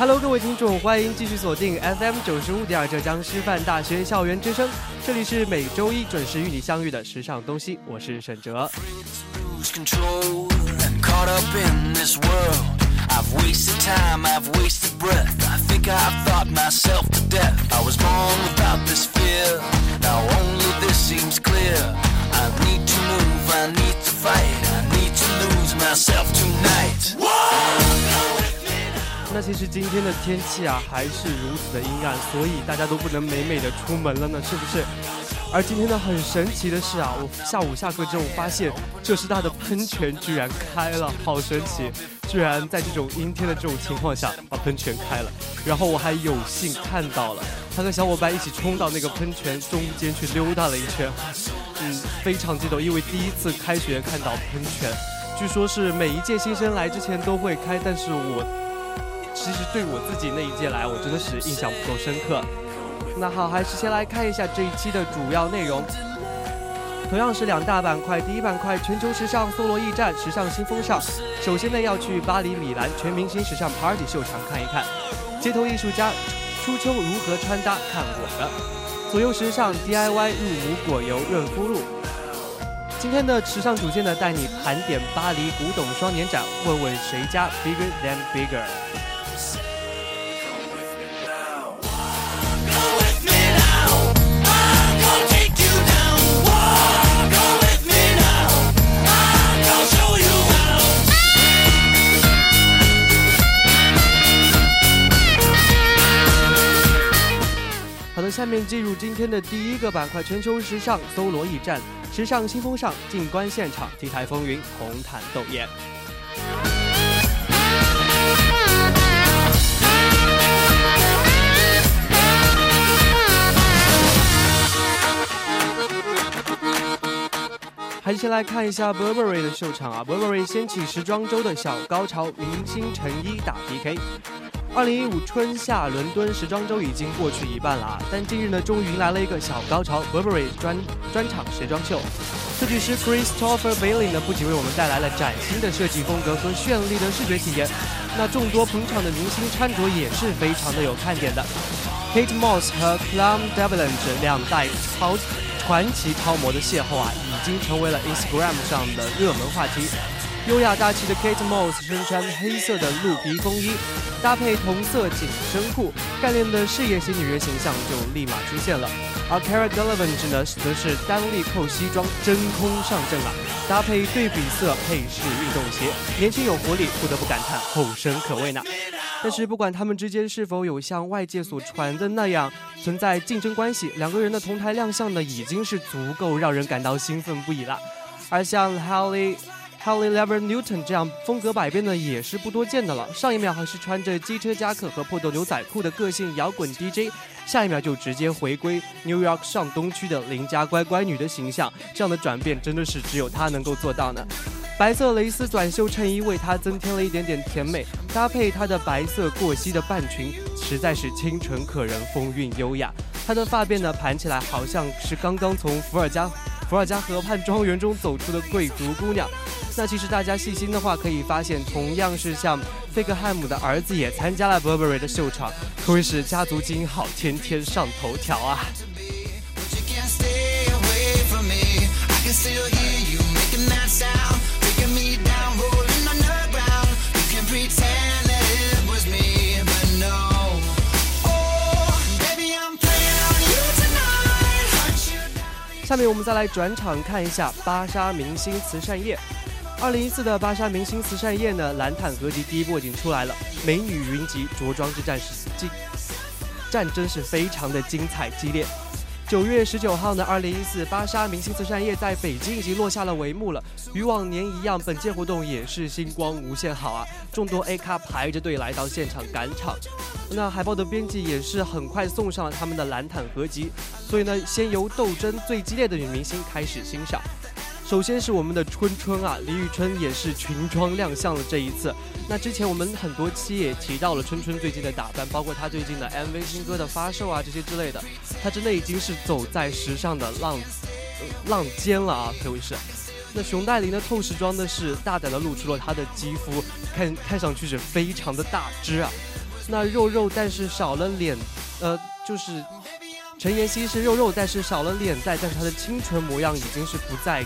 Hello，各位听众，欢迎继续锁定 FM 九十五点二浙江师范大学校园之声，这里是每周一准时与你相遇的时尚东西，我是沈哲。那其实今天的天气啊，还是如此的阴暗，所以大家都不能美美的出门了呢，是不是？而今天呢，很神奇的是啊，我下午下课之后发现，浙师大的喷泉居然开了，好神奇！居然在这种阴天的这种情况下把喷泉开了，然后我还有幸看到了，他和小伙伴一起冲到那个喷泉中间去溜达了一圈，嗯，非常激动，因为第一次开学看到喷泉，据说是每一届新生来之前都会开，但是我。其实对我自己那一届来，我真的是印象不够深刻。那好，还是先来看一下这一期的主要内容。同样是两大板块，第一板块全球时尚搜罗驿站时尚新风尚。首先呢，要去巴黎米兰全明星时尚 Party 秀场看一看，街头艺术家初秋如何穿搭，看我的。左右时尚 DIY 入母果油润肤露。今天的时尚主线呢，带你盘点巴黎古董双年展，问问谁家 Bigger than Bigger。下面进入今天的第一个板块——全球时尚搜罗驿站，时尚新风尚，静观现场，T 台风云，红毯斗艳。还是先来看一下 Burberry 的秀场啊，Burberry 掀起时装周的小高潮，明星成衣打 PK。二零一五春夏伦敦时装周已经过去一半了啊，但近日呢，终于迎来了一个小高潮，Burberry 专专场时装秀。设计师 Christopher Bailey 呢，不仅为我们带来了崭新的设计风格和绚丽的视觉体验，那众多捧场的明星穿着也是非常的有看点的。Kate Moss 和 c l u m Devilange 两代超传奇超模的邂逅啊，已经成为了 Instagram 上的热门话题。优雅大气的 Kate Moss 身穿黑色的鹿皮风衣，搭配同色紧身裤，干练的事业型女人形象就立马出现了。而 Cara Delevingne 呢，则是单粒扣西装，真空上阵了，搭配对比色配饰运动鞋，年轻有活力，不得不感叹后生可畏呢。但是不管他们之间是否有像外界所传的那样存在竞争关系，两个人的同台亮相呢，已经是足够让人感到兴奋不已了。而像 Halle Holly Lever Newton 这样风格百变的也是不多见的了。上一秒还是穿着机车夹克和破洞牛仔裤的个性摇滚 DJ，下一秒就直接回归 New York 上东区的邻家乖乖女的形象。这样的转变真的是只有她能够做到呢。白色蕾丝短袖衬衣为她增添了一点点甜美，搭配她的白色过膝的半裙，实在是清纯可人，风韵优雅。她的发辫呢盘起来，好像是刚刚从伏尔加伏尔加河畔庄园中走出的贵族姑娘。那其实大家细心的话可以发现同样是像费克汉姆的儿子也参加了 burberry 的秀场可谓是家族基因好天天上头条啊。下面我们再来转场看一下芭莎明星慈善夜。二零一四的芭莎明星慈善夜呢，蓝毯合集第一波已经出来了，美女云集，着装之战是精，战争是非常的精彩激烈。九月十九号呢，二零一四芭莎明星慈善夜在北京已经落下了帷幕了。与往年一样，本届活动也是星光无限好啊，众多 A 咖排着队来到现场赶场。那海报的编辑也是很快送上了他们的蓝毯合集，所以呢，先由斗争最激烈的女明星开始欣赏。首先是我们的春春啊，李宇春也是裙装亮相了这一次。那之前我们很多期也提到了春春最近的打扮，包括她最近的 MV 新歌的发售啊这些之类的，她真的已经是走在时尚的浪浪尖了啊，可谓是。那熊黛林的透视装呢是大胆的露出了她的肌肤，看看上去是非常的大只啊。那肉肉但是少了脸，呃，就是。陈妍希是肉肉，但是少了脸在，但是她的清纯模样已经是不在，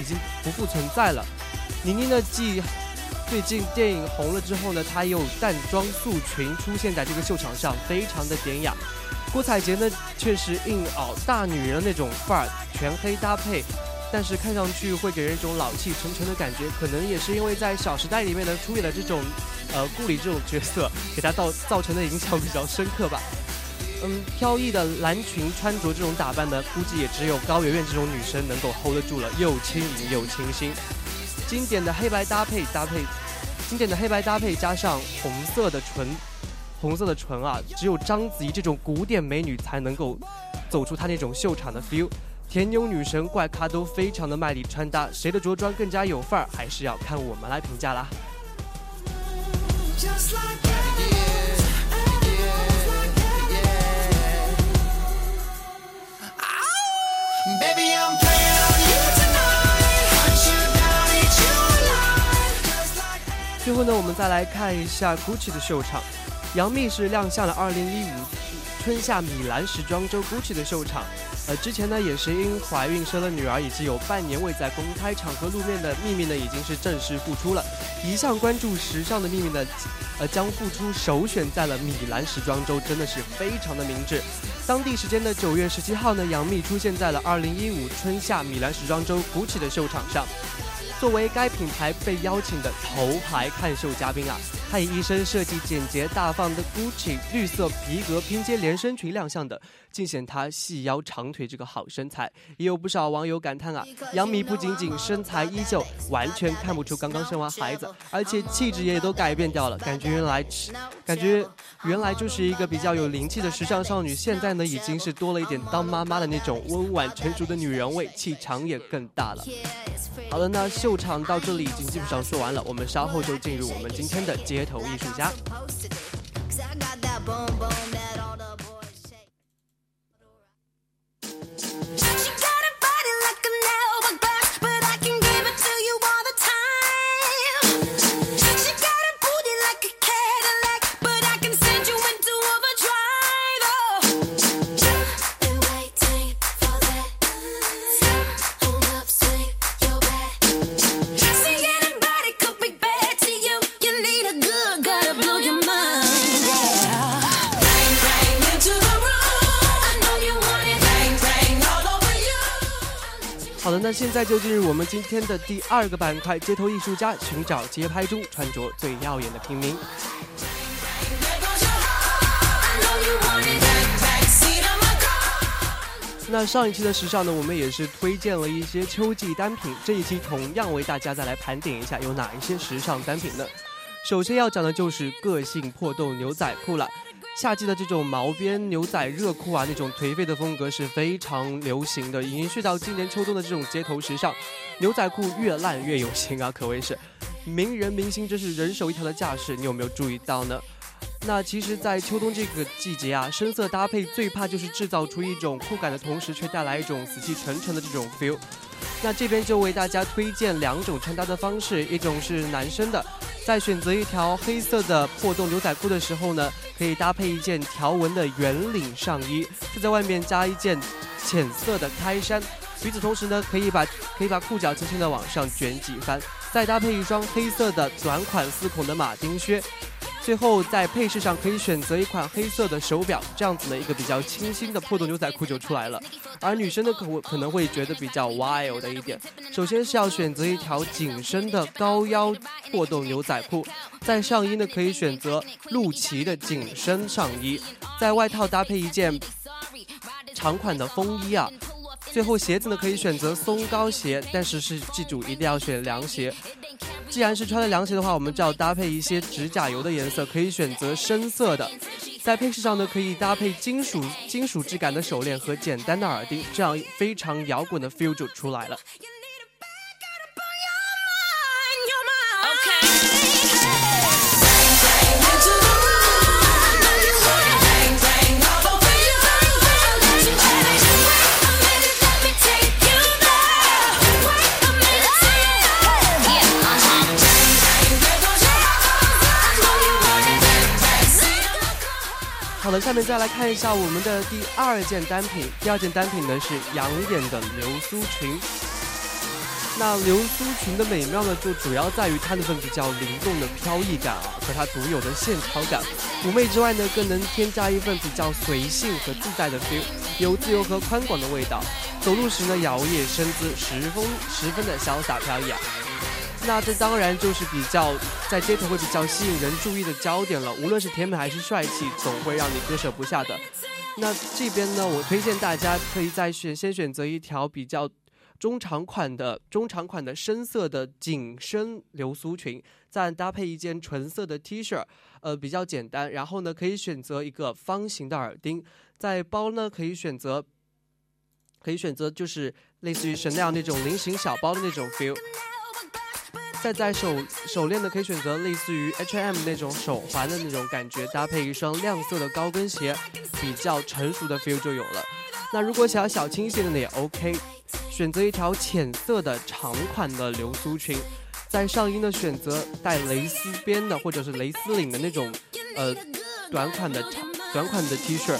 已经不复存在了。宁宁呢，继最近电影红了之后呢，她又淡妆素裙出现在这个秀场上，非常的典雅。郭采洁呢，却是硬熬大女人那种范儿，全黑搭配，但是看上去会给人一种老气沉沉的感觉，可能也是因为在《小时代》里面呢出演了这种呃顾里这种角色，给她造造成的影响比较深刻吧。嗯，飘逸的蓝裙穿着这种打扮呢，估计也只有高圆圆这种女生能够 hold 得住了，又轻盈又清新。经典的黑白搭配搭配，经典的黑白搭配加上红色的唇，红色的唇啊，只有章子怡这种古典美女才能够走出她那种秀场的 feel。甜妞女神怪咖都非常的卖力穿搭，谁的着装更加有范儿，还是要看我们来评价啦。最后呢，我们再来看一下 GUCCI 的秀场。杨幂是亮相了2015春夏米兰时装周 GUCCI 的秀场。呃，之前呢也是因怀孕生了女儿，以及有半年未在公开场合露面的秘密呢，已经是正式复出了。一向关注时尚的秘密呢，呃，将复出首选在了米兰时装周，真的是非常的明智。当地时间的九月十七号呢，杨幂出现在了二零一五春夏米兰时装周 GUCCI 的秀场上。作为该品牌被邀请的头牌看秀嘉宾啊，她以一身设计简洁大方的 Gucci 绿色皮革拼接连身裙亮相的。尽显她细腰长腿这个好身材，也有不少网友感叹啊，杨幂不仅仅身材依旧，完全看不出刚刚生完孩子，而且气质也都改变掉了，感觉原来，感觉原来就是一个比较有灵气的时尚少女，现在呢已经是多了一点当妈妈的那种温婉成熟的女人味，气场也更大了。好了，那秀场到这里已经基本上说完了，我们稍后就进入我们今天的街头艺术家。现在就进入我们今天的第二个板块——街头艺术家寻找街拍中穿着最耀眼的平民。那上一期的时尚呢，我们也是推荐了一些秋季单品，这一期同样为大家再来盘点一下有哪一些时尚单品呢？首先要讲的就是个性破洞牛仔裤了。夏季的这种毛边牛仔热裤啊，那种颓废的风格是非常流行的，延续到今年秋冬的这种街头时尚。牛仔裤越烂越有型啊，可谓是名人明星真是人手一条的架势。你有没有注意到呢？那其实，在秋冬这个季节啊，深色搭配最怕就是制造出一种酷感的同时，却带来一种死气沉沉的这种 feel。那这边就为大家推荐两种穿搭的方式，一种是男生的。在选择一条黑色的破洞牛仔裤的时候呢，可以搭配一件条纹的圆领上衣，再在外面加一件浅色的开衫。与此同时呢，可以把可以把裤脚轻轻的往上卷几番，再搭配一双黑色的短款四孔的马丁靴。最后在配饰上可以选择一款黑色的手表，这样子呢一个比较清新的破洞牛仔裤就出来了。而女生呢可可能会觉得比较 wild 的一点，首先是要选择一条紧身的高腰破洞牛仔裤，在上衣呢可以选择露脐的紧身上衣，在外套搭配一件长款的风衣啊。最后鞋子呢可以选择松高鞋，但是是记住一定要选凉鞋。既然是穿的凉鞋的话，我们就要搭配一些指甲油的颜色，可以选择深色的。在配饰上呢，可以搭配金属金属质感的手链和简单的耳钉，这样非常摇滚的 feel 就出来了。好的，下面再来看一下我们的第二件单品。第二件单品呢是养眼的流苏裙。那流苏裙的美妙呢，就主要在于它那份比较灵动的飘逸感啊，和它独有的线条感。妩媚之外呢，更能添加一份比较随性和自在的 feel，有自由和宽广的味道。走路时呢，摇曳身姿，十分十分的潇洒飘逸啊。那这当然就是比较在街头会比较吸引人注意的焦点了。无论是甜美还是帅气，总会让你割舍不下的。那这边呢，我推荐大家可以再选先选择一条比较中长款的中长款的深色的紧身流苏裙，再搭配一件纯色的 T 恤，呃，比较简单。然后呢，可以选择一个方形的耳钉，在包呢可以选择可以选择就是类似于 Chanel 那种菱形小包的那种 feel。再在手手链呢，可以选择类似于 H&M 那种手环的那种感觉，搭配一双亮色的高跟鞋，比较成熟的 feel 就有了。那如果想要小清新的呢，也 OK，选择一条浅色的长款的流苏裙，在上衣呢选择带蕾丝边的或者是蕾丝领的那种呃短款的长短款的 T 恤，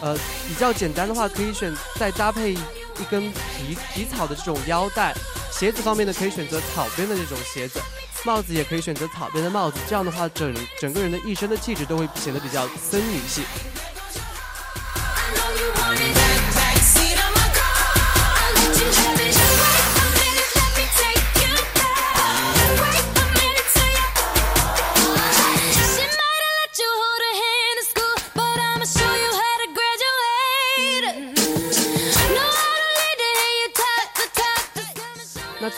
呃比较简单的话可以选再搭配一根皮皮草的这种腰带。鞋子方面呢，可以选择草编的这种鞋子，帽子也可以选择草编的帽子，这样的话，整整个人的一身的气质都会显得比较森女系。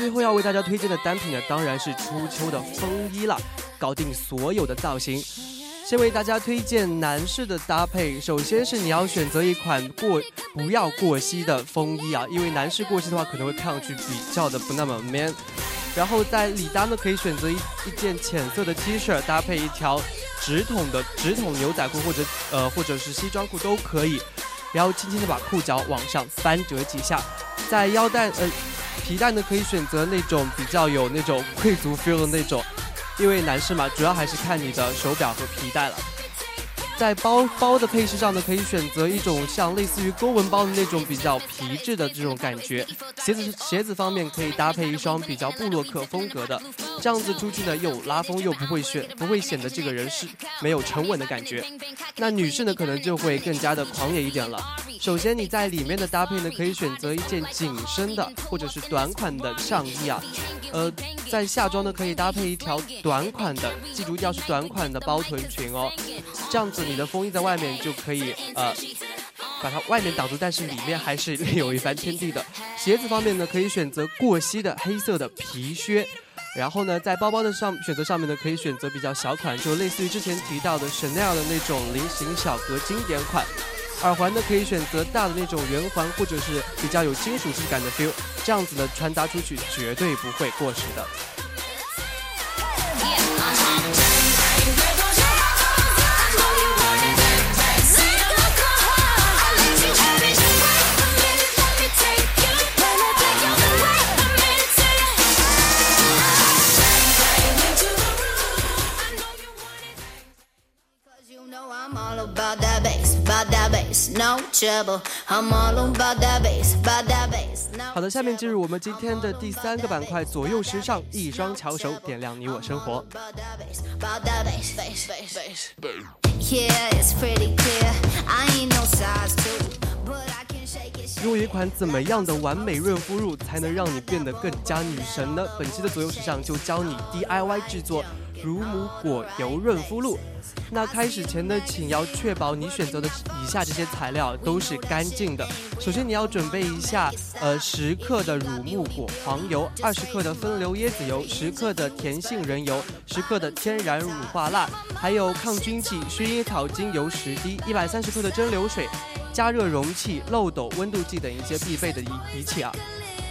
最后要为大家推荐的单品呢，当然是初秋的风衣了，搞定所有的造型。先为大家推荐男士的搭配，首先是你要选择一款过不要过膝的风衣啊，因为男士过膝的话可能会看上去比较的不那么 man。然后在里搭呢，可以选择一一件浅色的 T 恤，搭配一条直筒的直筒牛仔裤或者呃或者是西装裤都可以。然后轻轻的把裤脚往上翻折几下，在腰带呃。皮带呢，可以选择那种比较有那种贵族 feel 的那种，因为男士嘛，主要还是看你的手表和皮带了。在包包的配饰上呢，可以选择一种像类似于勾纹包的那种比较皮质的这种感觉。鞋子鞋子方面可以搭配一双比较布洛克风格的，这样子出去呢又拉风又不会显不会显得这个人是没有沉稳的感觉。那女士呢可能就会更加的狂野一点了。首先你在里面的搭配呢，可以选择一件紧身的或者是短款的上衣啊，呃，在下装呢可以搭配一条短款的，记住要是短款的包臀裙哦，这样子。你的风衣在外面就可以呃把它外面挡住，但是里面还是另有一番天地的。鞋子方面呢，可以选择过膝的黑色的皮靴，然后呢，在包包的上选择上面呢，可以选择比较小款，就类似于之前提到的 Chanel 的那种菱形小格经典款。耳环呢，可以选择大的那种圆环，或者是比较有金属质感的 feel，这样子呢穿搭出去绝对不会过时的。好的，下面进入我们今天的第三个板块——左右时尚，一双巧手点亮你我生活。用一款怎么样的完美润肤乳才能让你变得更加女神呢？本期的左右时尚就教你 DIY 制作乳母果油润肤露。那开始前呢，请要确保你选择的以下这些材料都是干净的。首先你要准备一下，呃，十克的乳木果黄油，二十克的分流椰子油，十克的甜杏仁油，十克的天然乳化蜡，还有抗菌剂薰衣草精油十滴，一百三十克的蒸馏水，加热容器、漏斗、温度计等一些必备的仪仪器啊。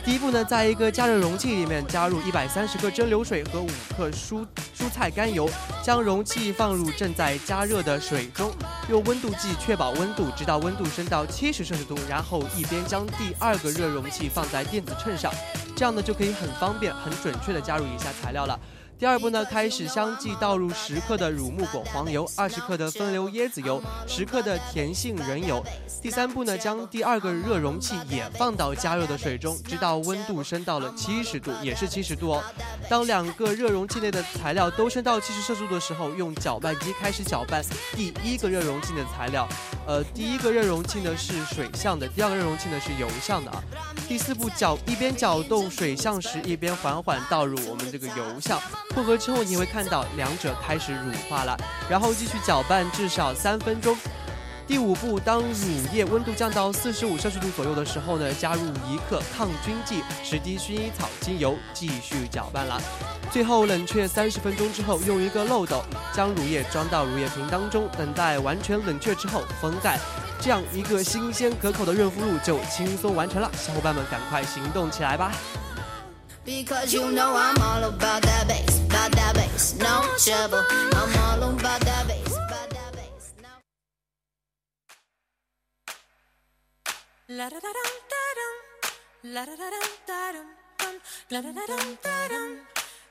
第一步呢，在一个加热容器里面加入一百三十克蒸馏水和五克蔬蔬菜甘油，将容器放入正在加热的水中，用温度计确保温度，直到温度升到七十摄氏度，然后一边将第二个热容器放在电子秤上，这样呢就可以很方便、很准确的加入以下材料了。第二步呢，开始相继倒入十克的乳木果黄油，二十克的分流椰子油，十克的甜杏仁油。第三步呢，将第二个热容器也放到加热的水中，直到温度升到了七十度，也是七十度哦。当两个热容器内的材料都升到七十摄氏度的时候，用搅拌机开始搅拌第一个热容器的材料。呃，第一个热容器呢是水相的，第二个热容器呢是油相的啊。第四步搅一边搅动水相时，一边缓缓倒入我们这个油相。混合之后，你会看到两者开始乳化了，然后继续搅拌至少三分钟。第五步，当乳液温度降到四十五摄氏度左右的时候呢，加入一克抗菌剂、十滴薰衣草精油，继续搅拌了。最后冷却三十分钟之后，用一个漏斗将乳液装到乳液瓶当中，等待完全冷却之后封盖。这样一个新鲜可口的润肤露就轻松完成了。小伙伴们，赶快行动起来吧！Because you know I'm all about that bass, about that bass, no trouble. I'm all about that bass, about that bass. No. La da da dum da dum, la da da dum da dum, la da da dum da dum,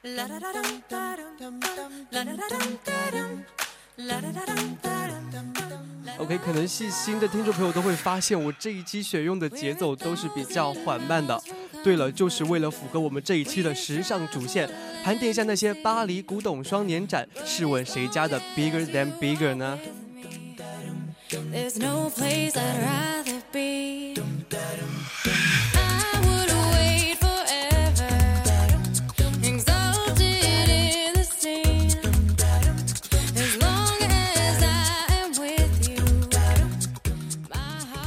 la da da dum da dum, la da da dum da dum, la da da dum da dum. OK，可能细心的听众朋友都会发现，我这一期选用的节奏都是比较缓慢的。对了，就是为了符合我们这一期的时尚主线，盘点一下那些巴黎古董双年展，试问谁家的 bigger than bigger 呢？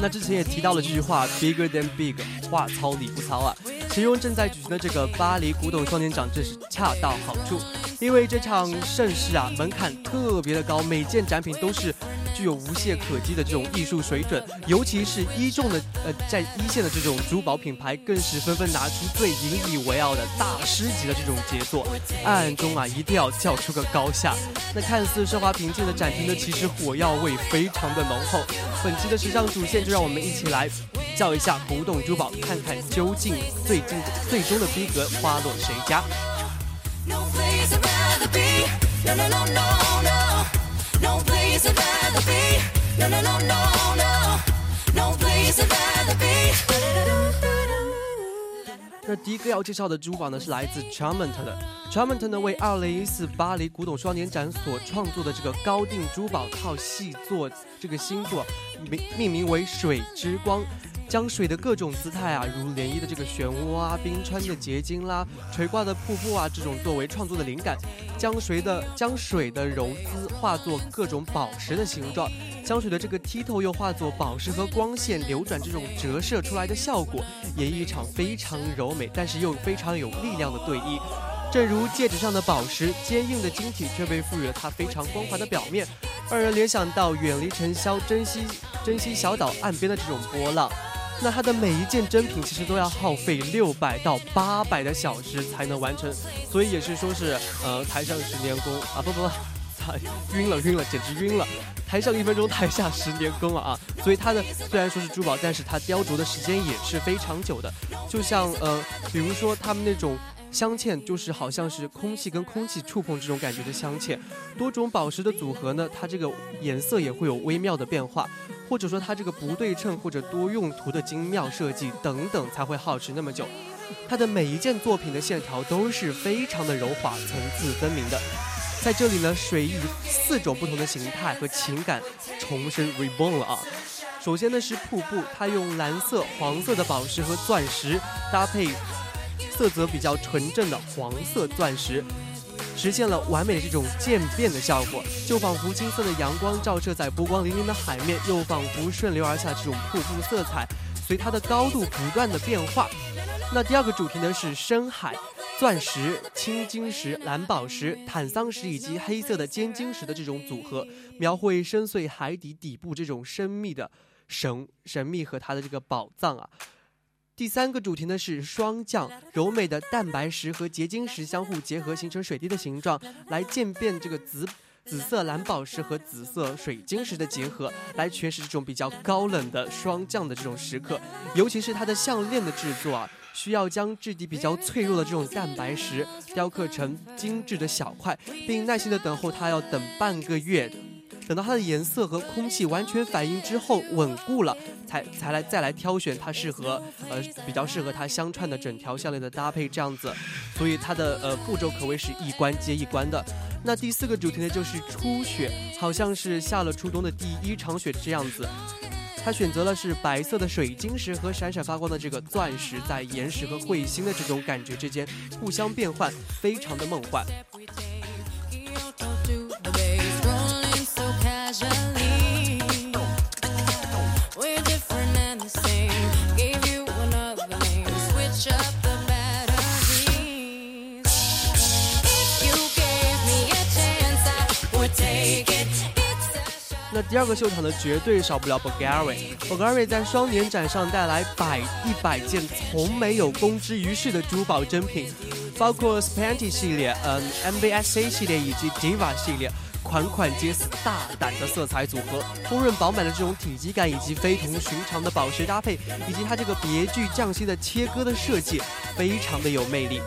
那之前也提到了这句话，bigger than big，话糙理不糙啊。其中正在举行的这个巴黎古董双年展，真是恰到好处。因为这场盛世啊，门槛特别的高，每件展品都是具有无懈可击的这种艺术水准。尤其是一众的呃，在一线的这种珠宝品牌，更是纷纷拿出最引以为傲的大师级的这种杰作，暗暗中啊，一定要叫出个高下。那看似奢华平静的展厅呢，其实火药味非常的浓厚。本期的时尚主线，就让我们一起来。叫一下古董珠宝，看看究竟最近最终的逼格花落谁家。那第一个要介绍的珠宝呢，是来自 Charmant 的。Charmant 呢为2014巴黎古董双年展所创作的这个高定珠宝套系作，这个新作名命名为水之光。将水的各种姿态啊，如涟漪的这个漩涡啊，冰川的结晶啦，垂挂的瀑布啊，这种作为创作的灵感，将水的将水的柔姿化作各种宝石的形状，将水的这个剔透又化作宝石和光线流转这种折射出来的效果，演绎一场非常柔美但是又非常有力量的对弈。正如戒指上的宝石，坚硬的晶体却被赋予了它非常光滑的表面，让人联想到远离尘嚣、珍惜珍惜小岛岸边的这种波浪。那它的每一件珍品其实都要耗费六百到八百的小时才能完成，所以也是说是呃台上十年功啊不不不，晕了晕了简直晕了，台上一分钟台下十年功了啊！所以它的虽然说是珠宝，但是它雕琢的时间也是非常久的，就像呃比如说他们那种。镶嵌就是好像是空气跟空气触碰这种感觉的镶嵌。多种宝石的组合呢，它这个颜色也会有微妙的变化，或者说它这个不对称或者多用途的精妙设计等等，才会耗时那么久。它的每一件作品的线条都是非常的柔滑、层次分明的。在这里呢，水以四种不同的形态和情感重生 reborn 了啊。首先呢是瀑布，它用蓝色、黄色的宝石和钻石搭配，色泽比较纯正的黄色钻石，实现了完美的这种渐变的效果，就仿佛金色的阳光照射在波光粼粼的海面，又仿佛顺流而下这种瀑布色彩，随它的高度不断的变化。那第二个主题呢是深海，钻石、青金石、蓝宝石、坦桑石以及黑色的尖晶石的这种组合，描绘深邃海底底部这种神秘的神神秘和它的这个宝藏啊。第三个主题呢是霜降，柔美的蛋白石和结晶石相互结合，形成水滴的形状，来渐变这个紫紫色蓝宝石和紫色水晶石的结合，来诠释这种比较高冷的霜降的这种时刻，尤其是它的项链的制作啊。需要将质地比较脆弱的这种蛋白石雕刻成精致的小块，并耐心的等候它，要等半个月，等到它的颜色和空气完全反应之后稳固了，才才来再来挑选它适合呃比较适合它相串的整条项链的搭配这样子，所以它的呃步骤可谓是一关接一关的。那第四个主题呢就是初雪，好像是下了初冬的第一场雪这样子。他选择了是白色的水晶石和闪闪发光的这个钻石，在岩石和彗星的这种感觉之间互相变换，非常的梦幻。那第二个秀场呢，绝对少不了 Bulgari。Bulgari 在双年展上带来百一百件从没有公之于世的珠宝珍品，包括 Spanty 系列、嗯 MVSA 系列以及 Diva 系列，款款皆是大胆的色彩组合，丰润饱满的这种体积感，以及非同寻常的宝石搭配，以及它这个别具匠心的切割的设计，非常的有魅力。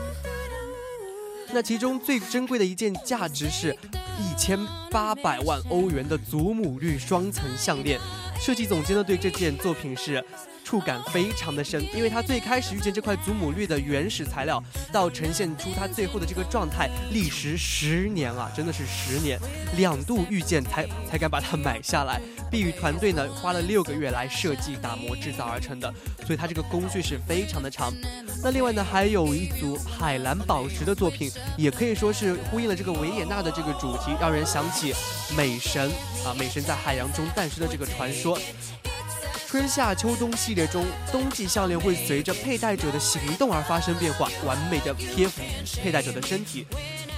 那其中最珍贵的一件，价值是。一千八百万欧元的祖母绿双层项链，设计总监呢对这件作品是。触感非常的深，因为它最开始遇见这块祖母绿的原始材料，到呈现出它最后的这个状态，历时十年啊，真的是十年，两度遇见才才敢把它买下来。碧宇团队呢花了六个月来设计、打磨、制造而成的，所以它这个工序是非常的长。那另外呢，还有一组海蓝宝石的作品，也可以说是呼应了这个维也纳的这个主题，让人想起美神啊，美神在海洋中诞生的这个传说。春夏秋冬系列中，冬季项链会随着佩戴者的行动而发生变化，完美的贴服佩戴者的身体。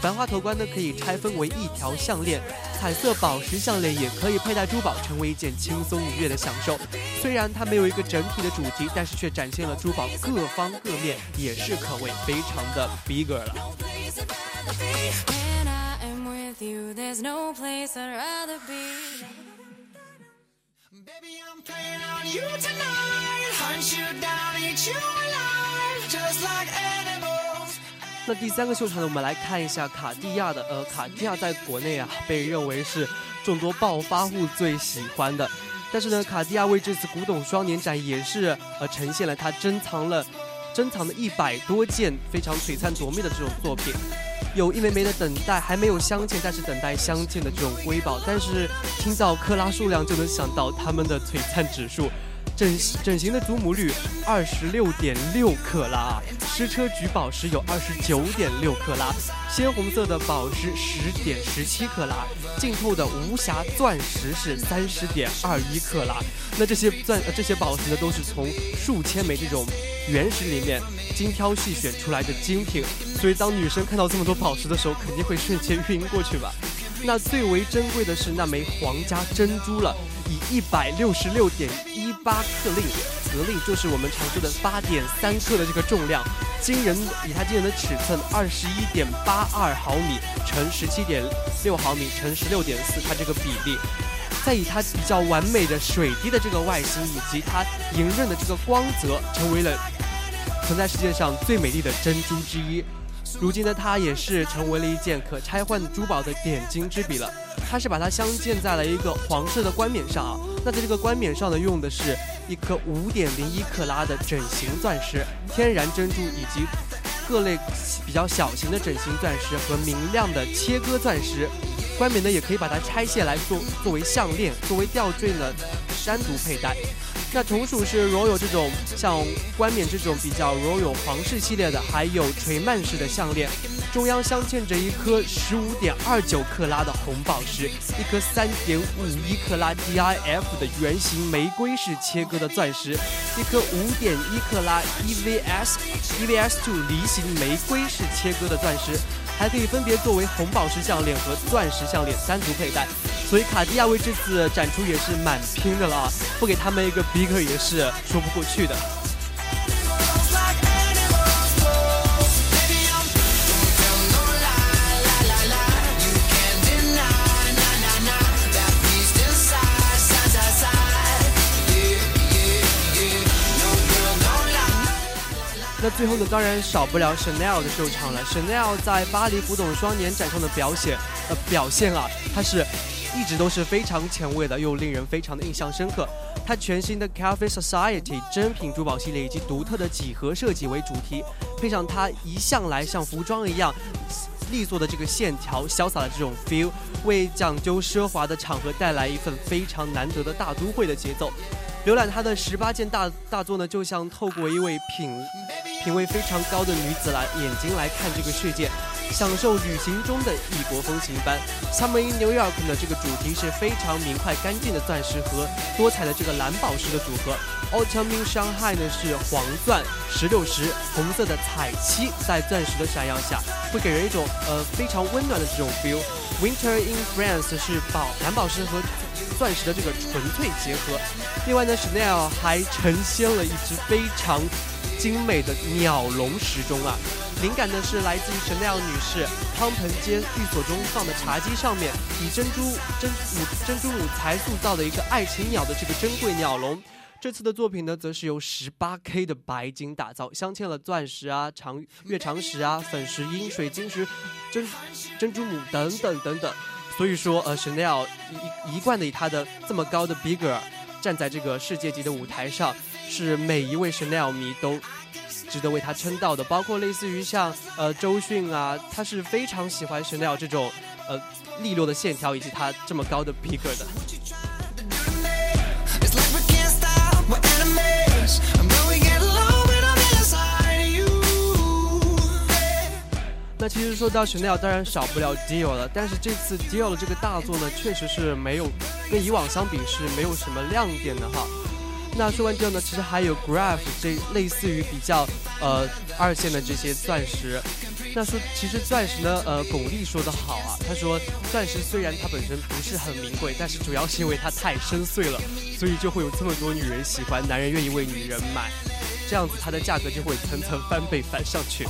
繁花头冠呢，可以拆分为一条项链，彩色宝石项链也可以佩戴珠宝，成为一件轻松愉悦的享受。虽然它没有一个整体的主题，但是却展现了珠宝各方各面，也是可谓非常的 bigger 了。那第三个秀场呢，我们来看一下卡地亚的。呃，卡地亚在国内啊，被认为是众多暴发户最喜欢的。但是呢，卡地亚为这次古董双年展也是呃呈现了它珍藏了珍藏的一百多件非常璀璨夺目的这种作品。有一枚枚的等待，还没有镶嵌，但是等待镶嵌的这种瑰宝。但是听到克拉数量，就能想到它们的璀璨指数。整整形的祖母绿二十六点六克拉，矢车菊宝石有二十九点六克拉，鲜红色的宝石十点十七克拉，净透的无瑕钻石是三十点二一克拉。那这些钻这些宝石呢，都是从数千枚这种原石里面精挑细选出来的精品。所以，当女生看到这么多宝石的时候，肯定会瞬间晕过去吧。那最为珍贵的是那枚皇家珍珠了，以一百六十六点一八克令，格令就是我们常说的八点三克的这个重量，惊人，以它惊人的尺寸二十一点八二毫米乘十七点六毫米乘十六点四，它这个比例，再以它比较完美的水滴的这个外形以及它莹润的这个光泽，成为了存在世界上最美丽的珍珠之一。如今呢，它也是成为了一件可拆换珠宝的点睛之笔了。它是把它镶嵌在了一个黄色的冠冕上啊。那在这个冠冕上呢，用的是一颗五点零一克拉的整形钻石，天然珍珠以及各类比较小型的整形钻石和明亮的切割钻石。冠冕呢，也可以把它拆卸来做作为项链，作为吊坠呢，单独佩戴。那同属是 Royal 这种像冠冕这种比较 Royal 皇室系列的，还有垂蔓式的项链，中央镶嵌着一颗十五点二九克拉的红宝石，一颗三点五一克拉 DIF 的圆形玫瑰式切割的钻石，一颗五点一克拉 EVS EVS Two 梨形玫瑰式切割的钻石。还可以分别作为红宝石项链和钻石项链单独佩戴，所以卡地亚为这次展出也是蛮拼的了啊，不给他们一个 bigger 也是说不过去的。那最后呢，当然少不了 Chanel 的秀场了。Chanel 在巴黎古董双年展上的表现，呃，表现啊，它是一直都是非常前卫的，又令人非常的印象深刻。它全新的 Cafe Society 真品珠宝系列以及独特的几何设计为主题，配上它一向来像服装一样利索的这个线条、潇洒的这种 feel，为讲究奢华的场合带来一份非常难得的大都会的节奏。浏览它的十八件大大作呢，就像透过一位品。品味非常高的女子来眼睛来看这个世界，享受旅行中的异国风情般。Summer in New York 的这个主题是非常明快干净的钻石和多彩的这个蓝宝石的组合。Autumn in Shanghai 呢是黄钻、石榴石、红色的彩漆在钻石的闪耀下，会给人一种呃非常温暖的这种 feel。Winter in France 是宝蓝宝石和钻石的这个纯粹结合。另外呢，Chanel 还呈现了一只非常。精美的鸟笼时钟啊，灵感呢是来自于 Chanel 女士汤盆间寓所中放的茶几上面，以珍珠珍母珍珠母材塑造的一个爱情鸟的这个珍贵鸟笼。这次的作品呢，则是由十八 K 的白金打造，镶嵌了钻石啊、长月长石啊、粉石英、水晶石、珍珍珠母等等等等。所以说，呃，Chanel 一一贯的以他的这么高的 bigger 站在这个世界级的舞台上。是每一位 Chanel 迷都值得为他称道的，包括类似于像呃周迅啊，他是非常喜欢 Chanel 这种呃利落的线条以及他这么高的 bigger 的。那其实说到 Chanel，当然少不了 Dior 了，但是这次 Dior 的这个大作呢，确实是没有跟以往相比是没有什么亮点的哈。那说完之后呢，其实还有 Graph 这类似于比较呃二线的这些钻石。那说其实钻石呢，呃，巩俐说的好啊，她说钻石虽然它本身不是很名贵，但是主要是因为它太深邃了，所以就会有这么多女人喜欢，男人愿意为女人买，这样子它的价格就会层层翻倍翻上去。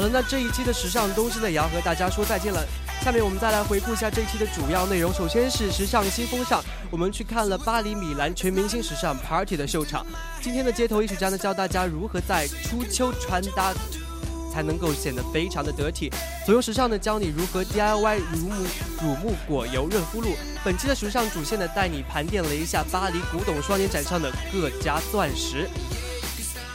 好了，那这一期的时尚东西呢，也要和大家说再见了。下面我们再来回顾一下这一期的主要内容。首先是时尚新风尚，我们去看了巴黎米兰全明星时尚 party 的秀场。今天的街头艺术家呢，教大家如何在初秋穿搭才能够显得非常的得体。左右时尚呢，教你如何 DIY 乳母乳木果油润肤露。本期的时尚主线呢，带你盘点了一下巴黎古董双年展上的各家钻石。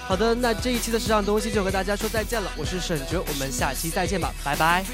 好的，那这一期的时尚东西就和大家说再见了。我是沈哲，我们下期再见吧，拜拜。